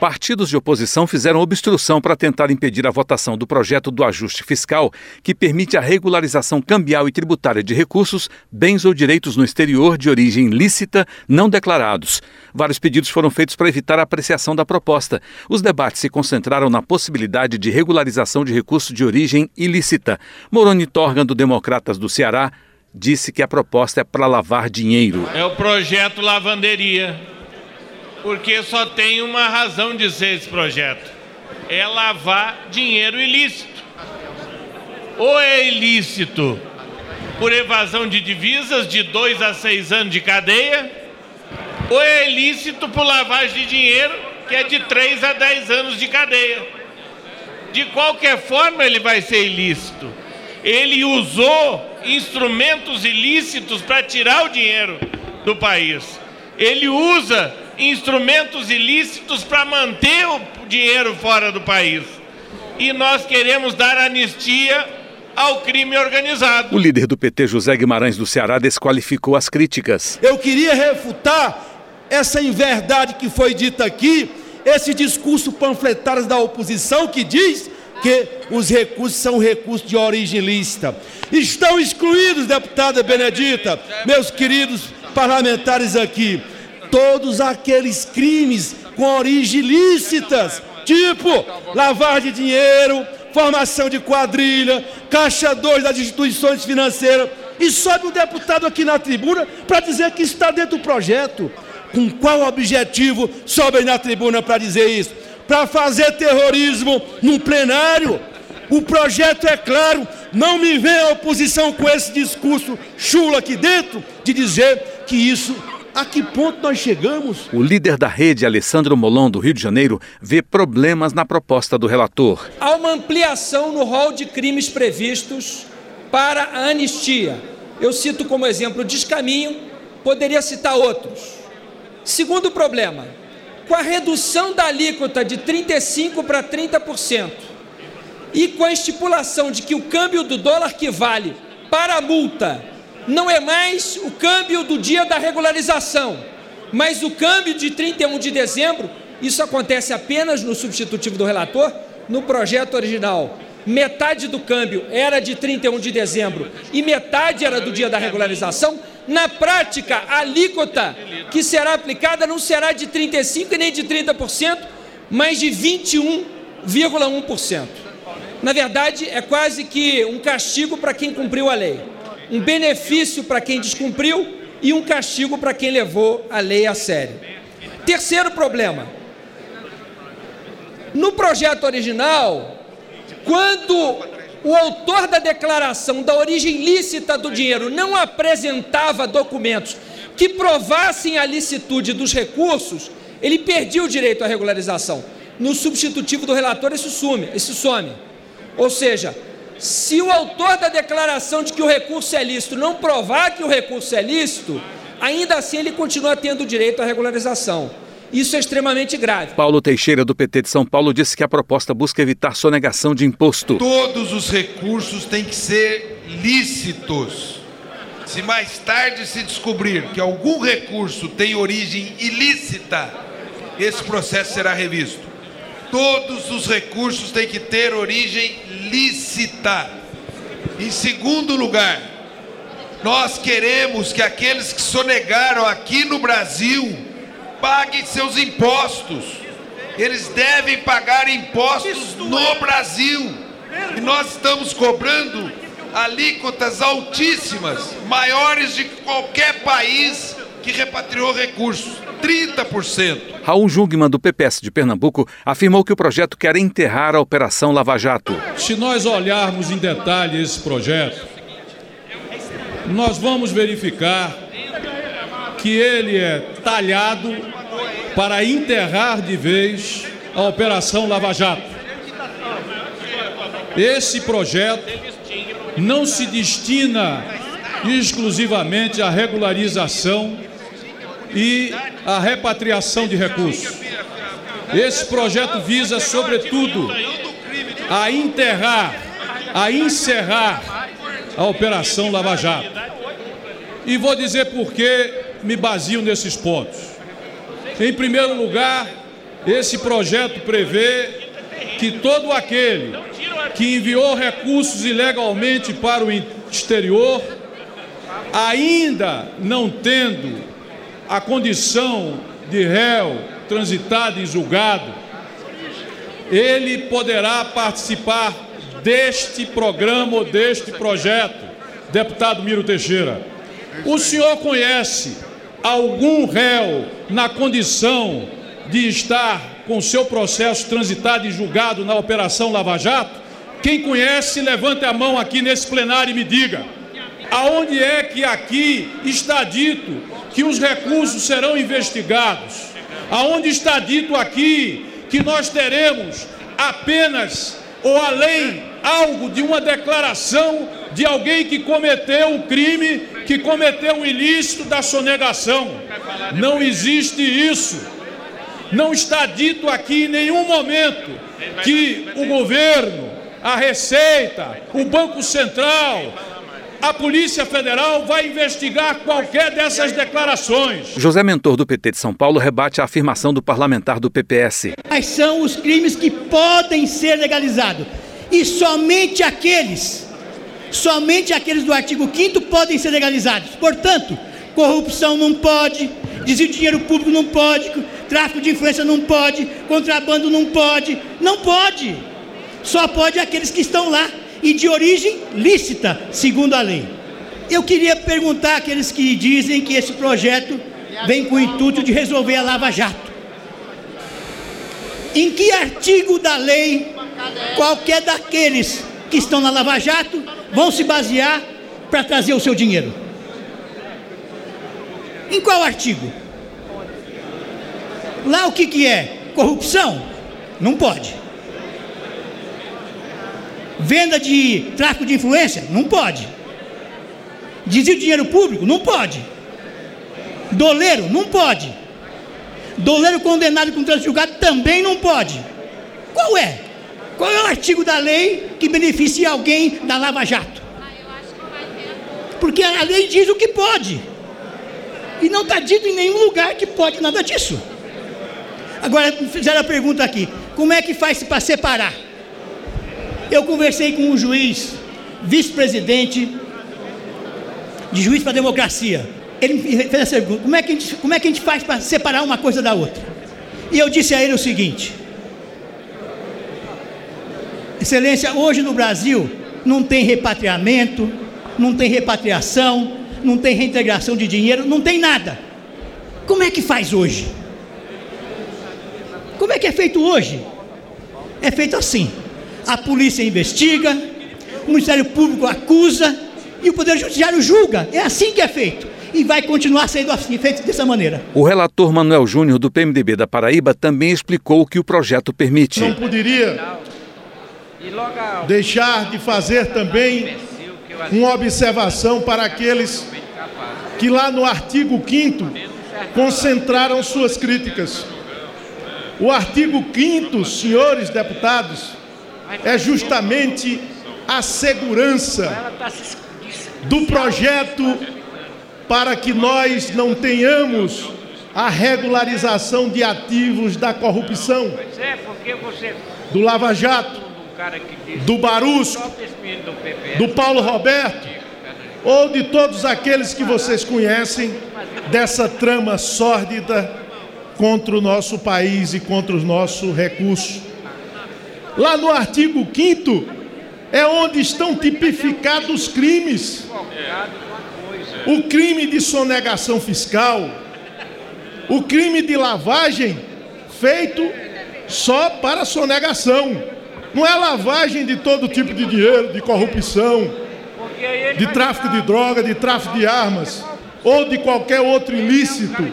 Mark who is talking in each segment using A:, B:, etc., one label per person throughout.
A: Partidos de oposição fizeram obstrução para tentar impedir a votação do projeto do ajuste fiscal, que permite a regularização cambial e tributária de recursos, bens ou direitos no exterior de origem lícita não declarados. Vários pedidos foram feitos para evitar a apreciação da proposta. Os debates se concentraram na possibilidade de regularização de recursos de origem ilícita. Moroni Torgan, do Democratas do Ceará, disse que a proposta é para lavar dinheiro.
B: É o projeto Lavanderia porque só tem uma razão de ser esse projeto: é lavar dinheiro ilícito. Ou é ilícito por evasão de divisas de dois a seis anos de cadeia, ou é ilícito por lavagem de dinheiro, que é de três a dez anos de cadeia. De qualquer forma, ele vai ser ilícito. Ele usou instrumentos ilícitos para tirar o dinheiro do país. Ele usa instrumentos ilícitos para manter o dinheiro fora do país. E nós queremos dar anistia ao crime organizado.
A: O líder do PT, José Guimarães do Ceará, desqualificou as críticas.
C: Eu queria refutar essa inverdade que foi dita aqui, esse discurso panfletário da oposição que diz que os recursos são recursos de origem lícita. Estão excluídos, deputada Benedita, meus queridos parlamentares aqui todos aqueles crimes com origem ilícitas, tipo lavar de dinheiro, formação de quadrilha, caixa 2 das instituições financeiras, e sobe um deputado aqui na tribuna para dizer que está dentro do projeto. Com qual objetivo sobe na tribuna para dizer isso? Para fazer terrorismo num plenário? O projeto é claro, não me vem a oposição com esse discurso chula aqui dentro de dizer que isso a que ponto nós chegamos?
A: O líder da rede, Alessandro Molon, do Rio de Janeiro, vê problemas na proposta do relator.
D: Há uma ampliação no rol de crimes previstos para a anistia. Eu cito como exemplo o descaminho, poderia citar outros. Segundo problema, com a redução da alíquota de 35% para 30%, e com a estipulação de que o câmbio do dólar que vale para a multa não é mais o câmbio do dia da regularização, mas o câmbio de 31 de dezembro. Isso acontece apenas no substitutivo do relator. No projeto original, metade do câmbio era de 31 de dezembro e metade era do dia da regularização. Na prática, a alíquota que será aplicada não será de 35% e nem de 30%, mas de 21,1%. Na verdade, é quase que um castigo para quem cumpriu a lei um benefício para quem descumpriu e um castigo para quem levou a lei a sério. Terceiro problema. No projeto original, quando o autor da declaração da origem lícita do dinheiro não apresentava documentos que provassem a licitude dos recursos, ele perdia o direito à regularização. No substitutivo do relator, isso some, isso some. Ou seja, se o autor da declaração de que o recurso é lícito não provar que o recurso é lícito, ainda assim ele continua tendo direito à regularização. Isso é extremamente grave.
A: Paulo Teixeira, do PT de São Paulo, disse que a proposta busca evitar sonegação de imposto.
E: Todos os recursos têm que ser lícitos. Se mais tarde se descobrir que algum recurso tem origem ilícita, esse processo será revisto. Todos os recursos têm que ter origem lícita. Em segundo lugar, nós queremos que aqueles que sonegaram aqui no Brasil paguem seus impostos. Eles devem pagar impostos no Brasil. E nós estamos cobrando alíquotas altíssimas, maiores de qualquer país que repatriou recursos. 30%.
A: Raul Jungmann, do PPS de Pernambuco, afirmou que o projeto quer enterrar a Operação Lava Jato.
F: Se nós olharmos em detalhe esse projeto, nós vamos verificar que ele é talhado para enterrar de vez a Operação Lava Jato. Esse projeto não se destina exclusivamente à regularização e a repatriação de recursos. Esse projeto visa, sobretudo, a enterrar, a encerrar a Operação Lava Jato. E vou dizer por que me baseio nesses pontos. Em primeiro lugar, esse projeto prevê que todo aquele que enviou recursos ilegalmente para o exterior, ainda não tendo a condição de réu transitado e julgado, ele poderá participar deste programa ou deste projeto, deputado Miro Teixeira. O senhor conhece algum réu na condição de estar com seu processo transitado e julgado na Operação Lava Jato? Quem conhece, levante a mão aqui nesse plenário e me diga. Aonde é que aqui está dito que os recursos serão investigados? Aonde está dito aqui que nós teremos apenas ou além algo de uma declaração de alguém que cometeu o crime, que cometeu o ilícito da sonegação? Não existe isso. Não está dito aqui em nenhum momento que o governo, a Receita, o Banco Central, a Polícia Federal vai investigar qualquer dessas declarações.
A: José Mentor, do PT de São Paulo, rebate a afirmação do parlamentar do PPS.
G: Quais são os crimes que podem ser legalizados? E somente aqueles, somente aqueles do artigo 5 podem ser legalizados. Portanto, corrupção não pode, desvio de dinheiro público não pode, tráfico de influência não pode, contrabando não pode, não pode. Só pode aqueles que estão lá e de origem lícita, segundo a lei. Eu queria perguntar àqueles que dizem que esse projeto vem com o intuito de resolver a Lava Jato. Em que artigo da lei qualquer daqueles que estão na Lava Jato vão se basear para trazer o seu dinheiro? Em qual artigo? Lá o que, que é? Corrupção? Não pode. Venda de tráfico de influência? Não pode. Desvio de dinheiro público? Não pode. Doleiro? Não pode. Doleiro condenado com trânsito julgado também não pode. Qual é? Qual é o artigo da lei que beneficia alguém da Lava Jato? Porque a lei diz o que pode. E não está dito em nenhum lugar que pode nada disso. Agora, fizeram a pergunta aqui: como é que faz para separar? Eu conversei com um juiz, vice-presidente de juiz para a democracia. Ele me fez essa pergunta: como é, que a gente, como é que a gente faz para separar uma coisa da outra? E eu disse a ele o seguinte: Excelência, hoje no Brasil não tem repatriamento, não tem repatriação, não tem reintegração de dinheiro, não tem nada. Como é que faz hoje? Como é que é feito hoje? É feito assim a polícia investiga, o Ministério Público acusa e o Poder Judiciário julga. É assim que é feito. E vai continuar sendo assim, feito dessa maneira.
A: O relator Manuel Júnior, do PMDB da Paraíba, também explicou o que o projeto permite.
H: Não poderia deixar de fazer também uma observação para aqueles que lá no artigo 5 concentraram suas críticas. O artigo 5 senhores deputados, é justamente a segurança do projeto para que nós não tenhamos a regularização de ativos da corrupção, do Lava Jato, do Barusco, do Paulo Roberto, ou de todos aqueles que vocês conhecem dessa trama sórdida contra o nosso país e contra os nossos recursos. Lá no artigo 5 é onde estão tipificados os crimes. O crime de sonegação fiscal, o crime de lavagem feito só para sonegação. Não é lavagem de todo tipo de dinheiro, de corrupção, de tráfico de droga, de tráfico de armas ou de qualquer outro ilícito.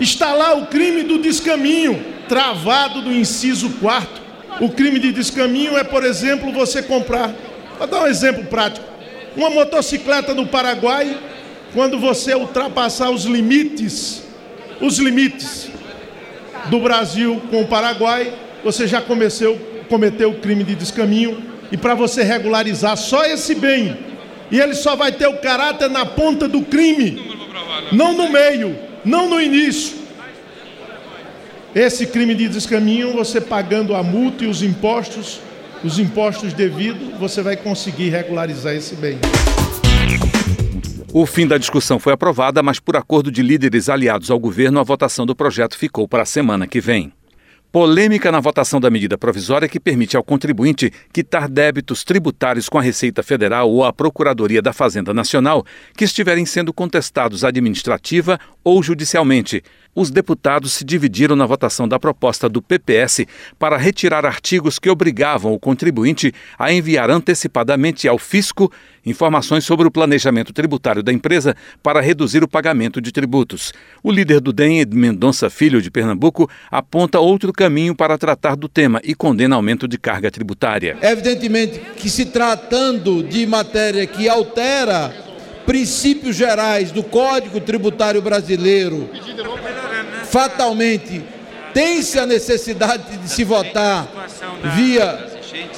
H: Está lá o crime do descaminho travado do inciso 4. O crime de descaminho é, por exemplo, você comprar, vou dar um exemplo prático, uma motocicleta no Paraguai, quando você ultrapassar os limites, os limites do Brasil com o Paraguai, você já cometeu, cometeu o crime de descaminho e para você regularizar só esse bem, e ele só vai ter o caráter na ponta do crime, não no meio, não no início. Esse crime de descaminho, você pagando a multa e os impostos, os impostos devidos, você vai conseguir regularizar esse bem.
A: O fim da discussão foi aprovada, mas por acordo de líderes aliados ao governo, a votação do projeto ficou para a semana que vem. Polêmica na votação da medida provisória que permite ao contribuinte quitar débitos tributários com a Receita Federal ou a Procuradoria da Fazenda Nacional que estiverem sendo contestados administrativa ou judicialmente. Os deputados se dividiram na votação da proposta do PPS para retirar artigos que obrigavam o contribuinte a enviar antecipadamente ao fisco informações sobre o planejamento tributário da empresa para reduzir o pagamento de tributos. O líder do DEM, Mendonça Filho de Pernambuco, aponta outro caminho para tratar do tema e condena aumento de carga tributária.
C: Evidentemente que se tratando de matéria que altera princípios gerais do Código Tributário Brasileiro, fatalmente tem-se a necessidade de se votar via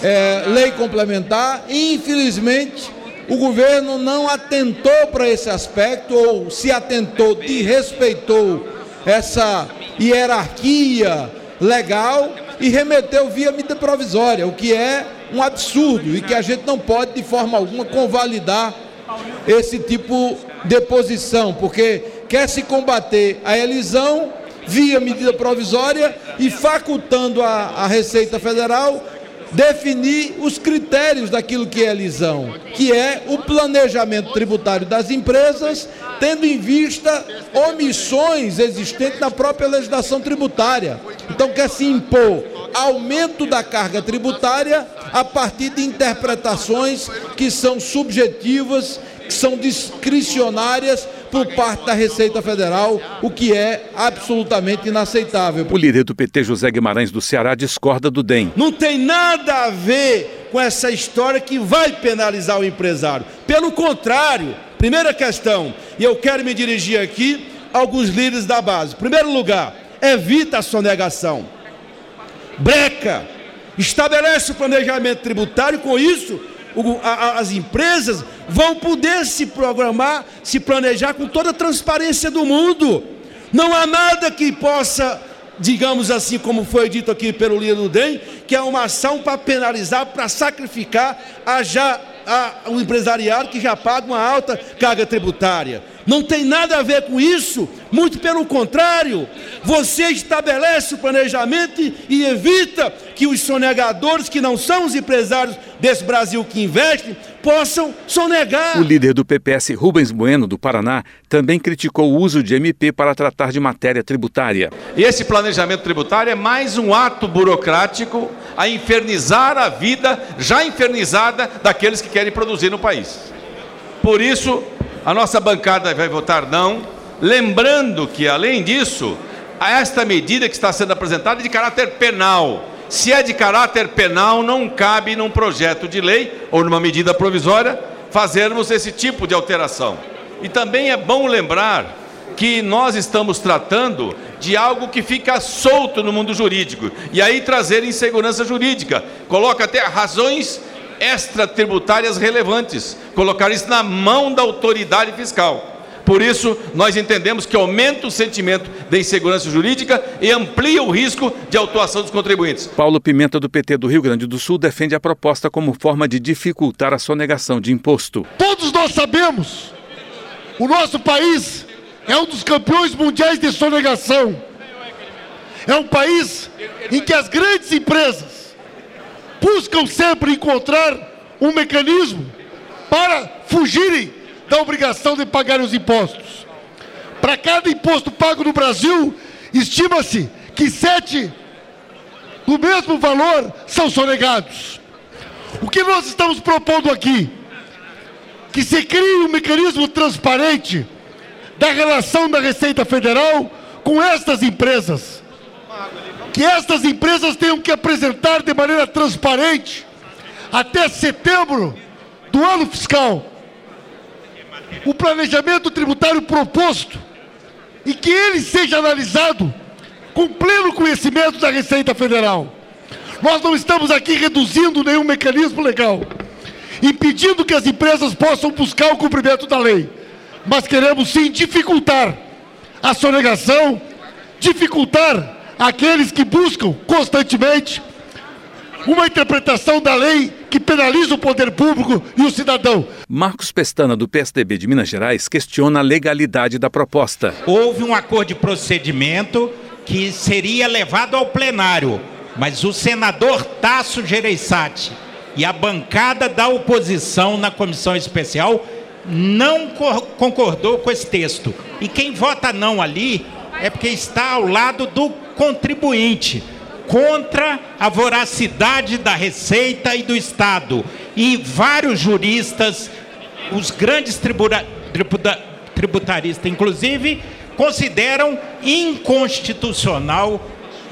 C: é, lei complementar. E, infelizmente, o governo não atentou para esse aspecto, ou se atentou, desrespeitou essa hierarquia legal e remeteu via medida provisória, o que é um absurdo e que a gente não pode, de forma alguma, convalidar esse tipo de posição, porque quer se combater a elisão via medida provisória e facultando a, a Receita Federal definir os critérios daquilo que é lisão, que é o planejamento tributário das empresas, tendo em vista omissões existentes na própria legislação tributária. Então, quer se impor aumento da carga tributária a partir de interpretações que são subjetivas, que são discricionárias por parte da Receita Federal, o que é absolutamente inaceitável.
A: O líder do PT, José Guimarães do Ceará, discorda do DEM.
C: Não tem nada a ver com essa história que vai penalizar o empresário. Pelo contrário, primeira questão, e eu quero me dirigir aqui a alguns líderes da base. Primeiro lugar, evita a sonegação. Breca, estabelece o planejamento tributário, com isso as empresas vão poder se programar, se planejar com toda a transparência do mundo. Não há nada que possa, digamos assim, como foi dito aqui pelo líder do DEM, que é uma ação para penalizar, para sacrificar a já a, o empresariado que já paga uma alta carga tributária. Não tem nada a ver com isso, muito pelo contrário. Você estabelece o planejamento e evita que os sonegadores, que não são os empresários desse Brasil que investem, possam sonegar.
A: O líder do PPS, Rubens Bueno, do Paraná, também criticou o uso de MP para tratar de matéria tributária.
I: E esse planejamento tributário é mais um ato burocrático a infernizar a vida já infernizada daqueles que querem produzir no país. Por isso, a nossa bancada vai votar não, lembrando que, além disso, esta medida que está sendo apresentada é de caráter penal. Se é de caráter penal, não cabe num projeto de lei ou numa medida provisória fazermos esse tipo de alteração. E também é bom lembrar que nós estamos tratando de algo que fica solto no mundo jurídico e aí trazer insegurança jurídica, coloca até razões extratributárias relevantes, colocar isso na mão da autoridade fiscal. Por isso, nós entendemos que aumenta o sentimento de insegurança jurídica e amplia o risco de autuação dos contribuintes.
A: Paulo Pimenta, do PT do Rio Grande do Sul, defende a proposta como forma de dificultar a sonegação de imposto.
J: Todos nós sabemos, o nosso país é um dos campeões mundiais de sonegação. É um país em que as grandes empresas buscam sempre encontrar um mecanismo para fugirem da obrigação de pagar os impostos. Para cada imposto pago no Brasil, estima-se que sete do mesmo valor são sonegados. O que nós estamos propondo aqui? Que se crie um mecanismo transparente da relação da Receita Federal com estas empresas que estas empresas tenham que apresentar de maneira transparente até setembro do ano fiscal o planejamento tributário proposto e que ele seja analisado com pleno conhecimento da Receita Federal. Nós não estamos aqui reduzindo nenhum mecanismo legal, impedindo que as empresas possam buscar o cumprimento da lei, mas queremos sim dificultar a sonegação, dificultar aqueles que buscam constantemente uma interpretação da lei que penaliza o poder público e o cidadão.
A: Marcos Pestana, do PSDB de Minas Gerais, questiona a legalidade da proposta.
K: Houve um acordo de procedimento que seria levado ao plenário, mas o senador Tasso Gereissati e a bancada da oposição na comissão especial não concordou com esse texto. E quem vota não ali é porque está ao lado do contribuinte contra a voracidade da Receita e do Estado. E vários juristas, os grandes tributa, tributa, tributaristas, inclusive, consideram inconstitucional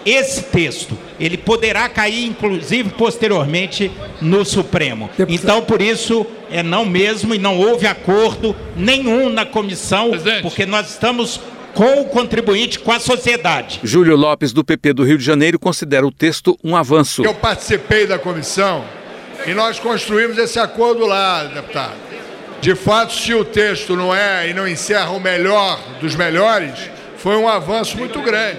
K: esse texto. Ele poderá cair, inclusive, posteriormente no Supremo. Então, por isso, é não mesmo e não houve acordo nenhum na comissão, Presidente. porque nós estamos com o contribuinte, com a sociedade.
A: Júlio Lopes, do PP do Rio de Janeiro, considera o texto um avanço.
L: Eu participei da comissão e nós construímos esse acordo lá, deputado. De fato, se o texto não é e não encerra o melhor dos melhores, foi um avanço muito grande.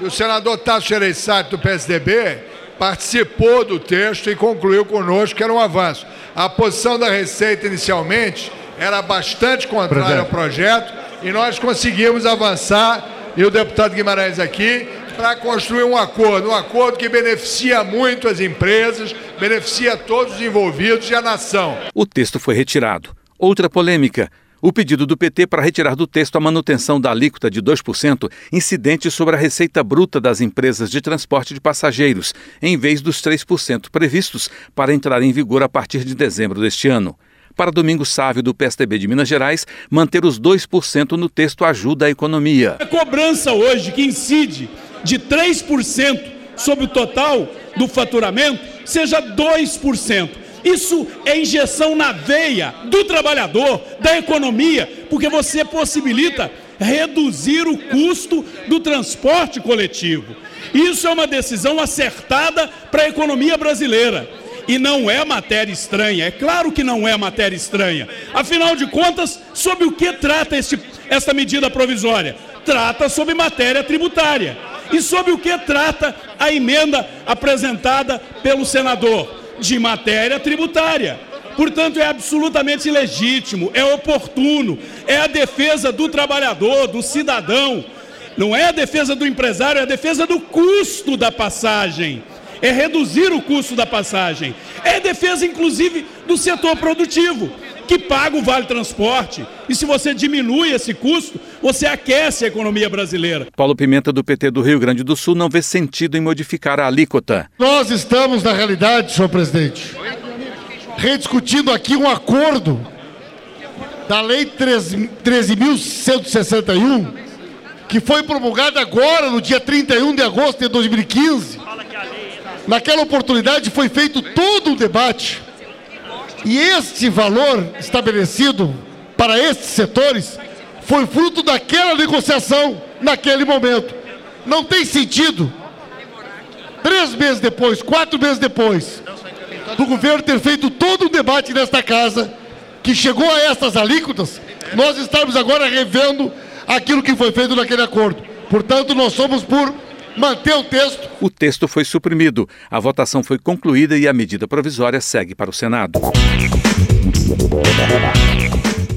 L: E o senador Tasso Gereissati, do PSDB, participou do texto e concluiu conosco que era um avanço. A posição da Receita, inicialmente, era bastante contrária ao projeto, e nós conseguimos avançar, e o deputado Guimarães aqui, para construir um acordo, um acordo que beneficia muito as empresas, beneficia todos os envolvidos e a nação.
A: O texto foi retirado. Outra polêmica. O pedido do PT para retirar do texto a manutenção da alíquota de 2% incidente sobre a receita bruta das empresas de transporte de passageiros, em vez dos 3% previstos para entrar em vigor a partir de dezembro deste ano. Para Domingo Sávio, do PSDB de Minas Gerais, manter os 2% no texto ajuda a economia.
M: A cobrança hoje que incide de 3% sobre o total do faturamento seja 2%. Isso é injeção na veia do trabalhador, da economia, porque você possibilita reduzir o custo do transporte coletivo. Isso é uma decisão acertada para a economia brasileira. E não é matéria estranha, é claro que não é matéria estranha. Afinal de contas, sobre o que trata este, esta medida provisória? Trata sobre matéria tributária. E sobre o que trata a emenda apresentada pelo senador? De matéria tributária. Portanto, é absolutamente legítimo, é oportuno, é a defesa do trabalhador, do cidadão. Não é a defesa do empresário, é a defesa do custo da passagem é reduzir o custo da passagem, é defesa, inclusive, do setor produtivo, que paga o vale transporte. E se você diminui esse custo, você aquece a economia brasileira.
A: Paulo Pimenta, do PT do Rio Grande do Sul, não vê sentido em modificar a alíquota.
J: Nós estamos, na realidade, senhor presidente, rediscutindo aqui um acordo da Lei 13.161, que foi promulgada agora, no dia 31 de agosto de 2015 Naquela oportunidade foi feito todo o debate. E este valor estabelecido para estes setores foi fruto daquela negociação naquele momento. Não tem sentido, três meses depois, quatro meses depois, do governo ter feito todo o debate nesta casa, que chegou a estas alíquotas, nós estamos agora revendo aquilo que foi feito naquele acordo. Portanto, nós somos por manter o texto.
A: O texto foi suprimido, a votação foi concluída e a medida provisória segue para o Senado.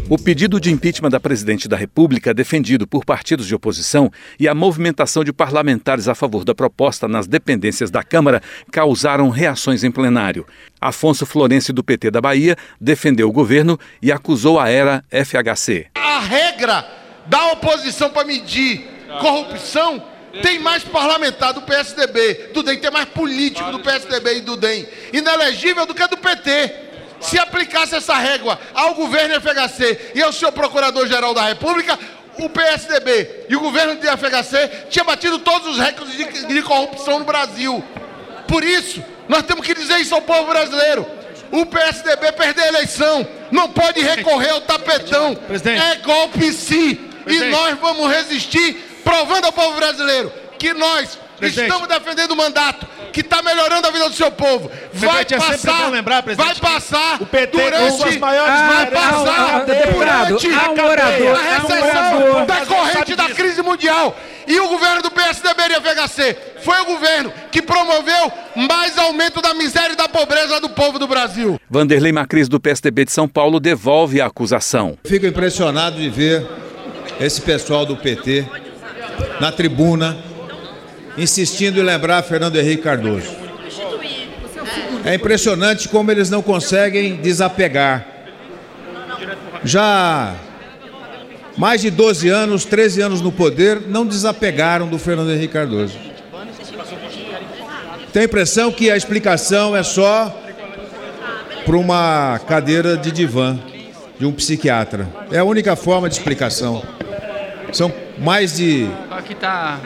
A: O pedido de impeachment da presidente da República, defendido por partidos de oposição, e a movimentação de parlamentares a favor da proposta nas dependências da Câmara causaram reações em plenário. Afonso Florencio, do PT da Bahia, defendeu o governo e acusou a era FHC.
J: A regra da oposição para medir corrupção tem mais parlamentar do PSDB, do DEM, tem mais político do PSDB e do DEM, inelegível do que do PT. Se aplicasse essa régua ao governo FHC e ao seu procurador-geral da República, o PSDB e o governo de FHC tinha batido todos os recordes de, de corrupção no Brasil. Por isso, nós temos que dizer isso ao povo brasileiro. O PSDB perder a eleição, não pode recorrer ao tapetão. É golpe sim. E nós vamos resistir provando ao povo brasileiro que nós Presidente. estamos defendendo o mandato, que está melhorando a vida do seu povo. Vai
N: Presidente, é
J: passar,
N: lembrar, presidente,
J: vai passar
N: o PT
J: durante,
N: suas maiores
J: vai
N: diferenças.
J: passar
N: Ah, ah,
J: durante
N: há um orador,
J: a
N: um
J: recessão
N: orador.
J: da corrente da crise mundial. E o governo do PSDB e FHC foi o governo que promoveu mais aumento da miséria e da pobreza do povo do Brasil.
A: Vanderlei Macris, do PSDB de São Paulo, devolve a acusação.
O: Fico impressionado de ver esse pessoal do PT na tribuna insistindo em lembrar Fernando Henrique Cardoso. É impressionante como eles não conseguem desapegar. Já mais de 12 anos, 13 anos no poder, não desapegaram do Fernando Henrique Cardoso. Tenho a impressão que a explicação é só para uma cadeira de divã de um psiquiatra. É a única forma de explicação. São mais de
P: Aqui tá.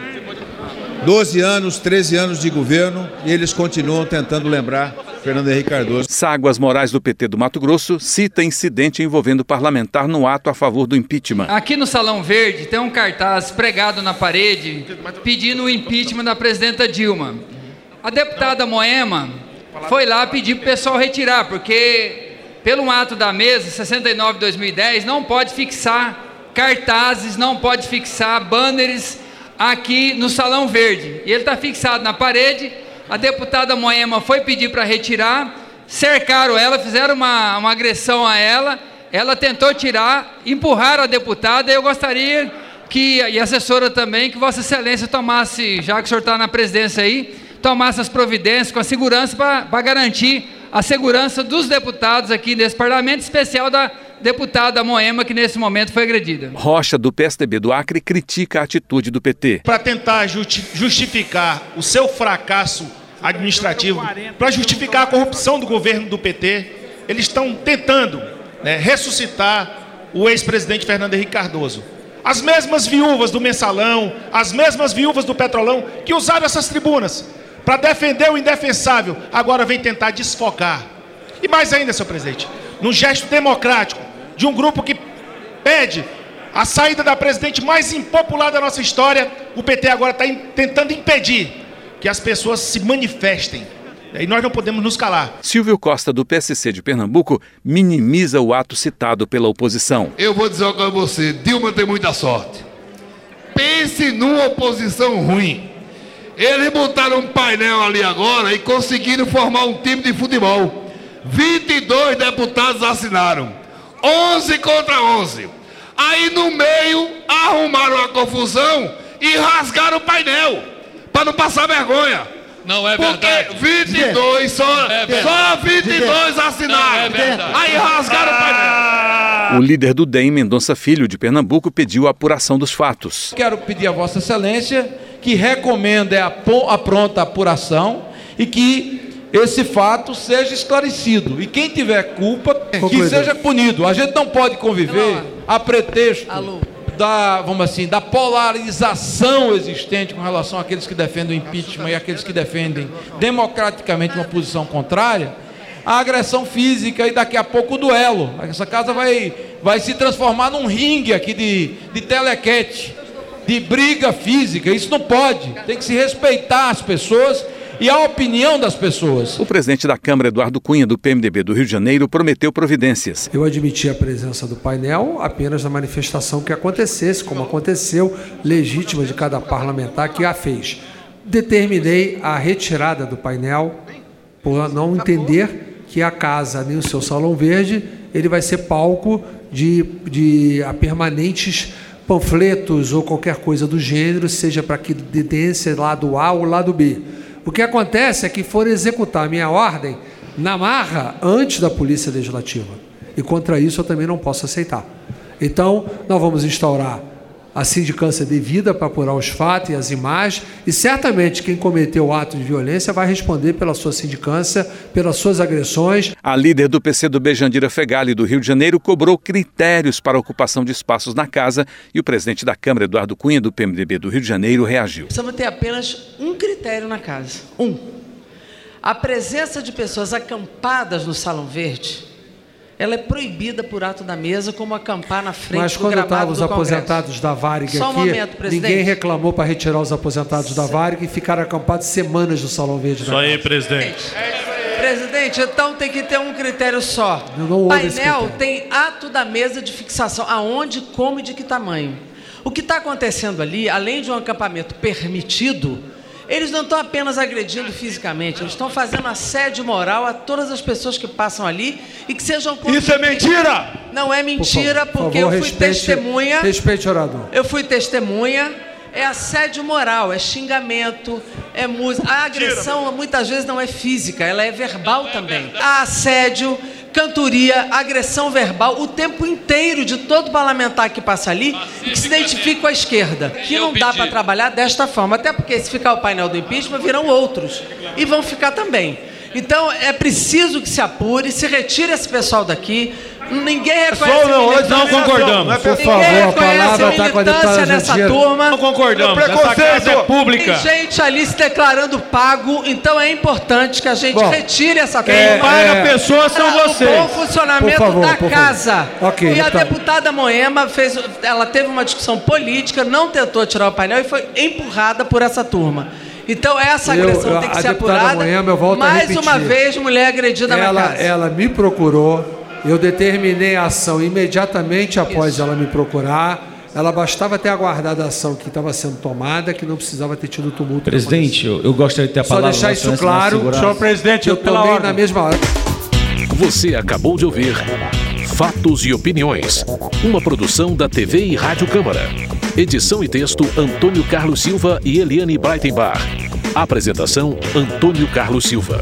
O: 12 anos, 13 anos de governo e eles continuam tentando lembrar Fernando Henrique Cardoso.
A: Ságuas Moraes, do PT do Mato Grosso, cita incidente envolvendo parlamentar no ato a favor do impeachment.
P: Aqui no Salão Verde tem um cartaz pregado na parede pedindo o impeachment da presidenta Dilma. A deputada Moema foi lá pedir para o pessoal retirar, porque pelo ato da mesa 69 de 2010 não pode fixar cartazes, não pode fixar banners aqui no Salão Verde. E ele está fixado na parede. A deputada Moema foi pedir para retirar, cercaram ela, fizeram uma, uma agressão a ela. Ela tentou tirar, empurraram a deputada. Eu gostaria que, e a assessora também, que Vossa Excelência tomasse, já que o senhor está na presidência aí, tomasse as providências com a segurança para garantir a segurança dos deputados aqui nesse parlamento, especial da deputada Moema, que nesse momento foi agredida.
A: Rocha, do PSDB do Acre, critica a atitude do PT.
N: Para tentar justi- justificar o seu fracasso administrativo, para justificar a corrupção do governo do PT, eles estão tentando né, ressuscitar o ex-presidente Fernando Henrique Cardoso. As mesmas viúvas do mensalão, as mesmas viúvas do petrolão que usaram essas tribunas para defender o indefensável, agora vem tentar desfocar. E mais ainda, senhor presidente, num gesto democrático de um grupo que pede a saída da presidente mais impopular da nossa história, o PT agora está tentando impedir que as pessoas se manifestem. E nós não podemos nos calar.
A: Silvio Costa, do PSC de Pernambuco, minimiza o ato citado pela oposição.
J: Eu vou dizer uma coisa a você, Dilma tem muita sorte. Pense numa oposição ruim. Eles botaram um painel ali agora e conseguiram formar um time de futebol. 22 deputados assinaram. 11 contra 11. Aí no meio arrumaram a confusão e rasgaram o painel para não passar vergonha.
Q: Não é
J: Porque
Q: verdade.
J: 22 só,
Q: É
J: só 22 assinaram.
Q: Não é.
J: Aí rasgaram o painel.
A: O líder do DEM, Mendonça Filho, de Pernambuco, pediu a apuração dos fatos.
R: Quero pedir a Vossa Excelência que recomende a, a pronta apuração e que esse fato seja esclarecido. E quem tiver culpa, que seja punido. A gente não pode conviver a pretexto da, vamos assim, da polarização existente com relação àqueles que defendem o impeachment e aqueles que defendem democraticamente uma posição contrária, a agressão física e daqui a pouco o duelo. Essa casa vai, vai se transformar num ringue aqui de, de telequete, de briga física. Isso não pode. Tem que se respeitar as pessoas e a opinião das pessoas.
A: O presidente da Câmara, Eduardo Cunha, do PMDB do Rio de Janeiro, prometeu providências.
S: Eu admiti a presença do painel apenas na manifestação que acontecesse, como aconteceu, legítima de cada parlamentar que a fez. Determinei a retirada do painel por não entender que a casa, nem o seu salão verde, ele vai ser palco de, de a permanentes panfletos ou qualquer coisa do gênero, seja para que dedência lado A ou lado B. O que acontece é que foram executar a minha ordem na marra antes da Polícia Legislativa. E contra isso eu também não posso aceitar. Então, nós vamos instaurar a sindicância devida para apurar os fatos e as imagens, e certamente quem cometeu o ato de violência vai responder pela sua sindicância, pelas suas agressões.
A: A líder do PCdoB, Jandira Fegali, do Rio de Janeiro, cobrou critérios para a ocupação de espaços na casa e o presidente da Câmara, Eduardo Cunha, do PMDB do Rio de Janeiro, reagiu.
T: Precisamos ter apenas um critério na casa. Um. A presença de pessoas acampadas no Salão Verde ela é proibida por ato da mesa, como acampar na frente
S: Mas
T: do
S: quando
T: gramado
S: estavam os
T: do Congresso.
S: aposentados da Varig
T: Só um
S: aqui,
T: momento,
S: ninguém reclamou para retirar os aposentados da Varig e ficaram acampados semanas no Salão Verde da Casa.
M: presidente.
T: Presidente, então tem que ter um critério só.
S: Não, não
T: Painel
S: critério.
T: tem ato da mesa de fixação, aonde, como e de que tamanho. O que está acontecendo ali, além de um acampamento permitido, eles não estão apenas agredindo fisicamente, eles estão fazendo assédio moral a todas as pessoas que passam ali e que sejam.
M: Isso é mentira!
T: Não é mentira,
S: Por
T: porque
S: favor,
T: eu fui
S: respeite-
T: testemunha.
S: Respeite o orador.
T: Eu fui testemunha. É assédio moral, é xingamento, é música. A agressão muitas vezes não é física, ela é verbal também. Há assédio, cantoria, agressão verbal o tempo inteiro de todo parlamentar que passa ali e que se identifica com a esquerda. Que não dá para trabalhar desta forma, até porque se ficar o painel do impeachment, virão outros e vão ficar também. Então é preciso que se apure, se retire esse pessoal daqui. Ninguém reconhece
M: não,
T: militância.
M: não concordamos.
S: Por
T: Ninguém
S: favor, a palavra está com a deputada
T: nessa turma.
M: Não concordamos. Essa casa é pública.
T: Tem gente ali se declarando pago, então é importante que a gente
S: Bom,
T: retire essa
S: quem
T: turma.
S: paga
T: É,
M: pessoas são vocês.
T: O bom funcionamento
S: Por favor,
T: da
S: por
T: casa.
S: Ok,
T: e a deputada Moema fez, ela teve uma discussão política, não tentou tirar o painel e foi empurrada por essa turma. Então essa agressão
S: eu-
T: tem que ser apurada.
S: Moema, eu volto
T: Mais uma vez, mulher agredida na
S: Ela,
T: casa.
S: ela me procurou, eu determinei a ação imediatamente após ela me procurar. Ela bastava ter aguardado a ação que estava sendo tomada, que não precisava ter tido tumulto.
Q: Presidente, eu, eu gostaria de ter a
S: Só
Q: palavra.
S: deixar
Q: Vossa
S: isso claro. Senhor presidente, eu
M: pela
S: tomei
M: ordem.
S: na mesma hora.
U: Você acabou de ouvir Fatos e Opiniões, uma produção da TV e Rádio Câmara. Edição e texto Antônio Carlos Silva e Eliane Breitenbach. Apresentação Antônio Carlos Silva.